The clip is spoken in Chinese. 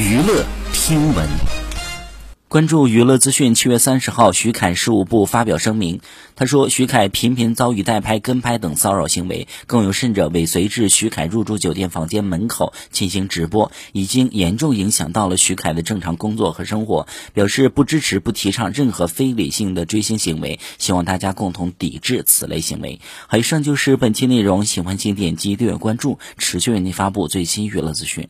娱乐听闻关注娱乐资讯。七月三十号，徐凯事务部发表声明，他说徐凯频频遭遇代拍、跟拍等骚扰行为，更有甚者尾随至徐凯入住酒店房间门口进行直播，已经严重影响到了徐凯的正常工作和生活，表示不支持、不提倡任何非理性的追星行为，希望大家共同抵制此类行为。好，以上就是本期内容，喜欢请点击订阅关注，持续为您发布最新娱乐资讯。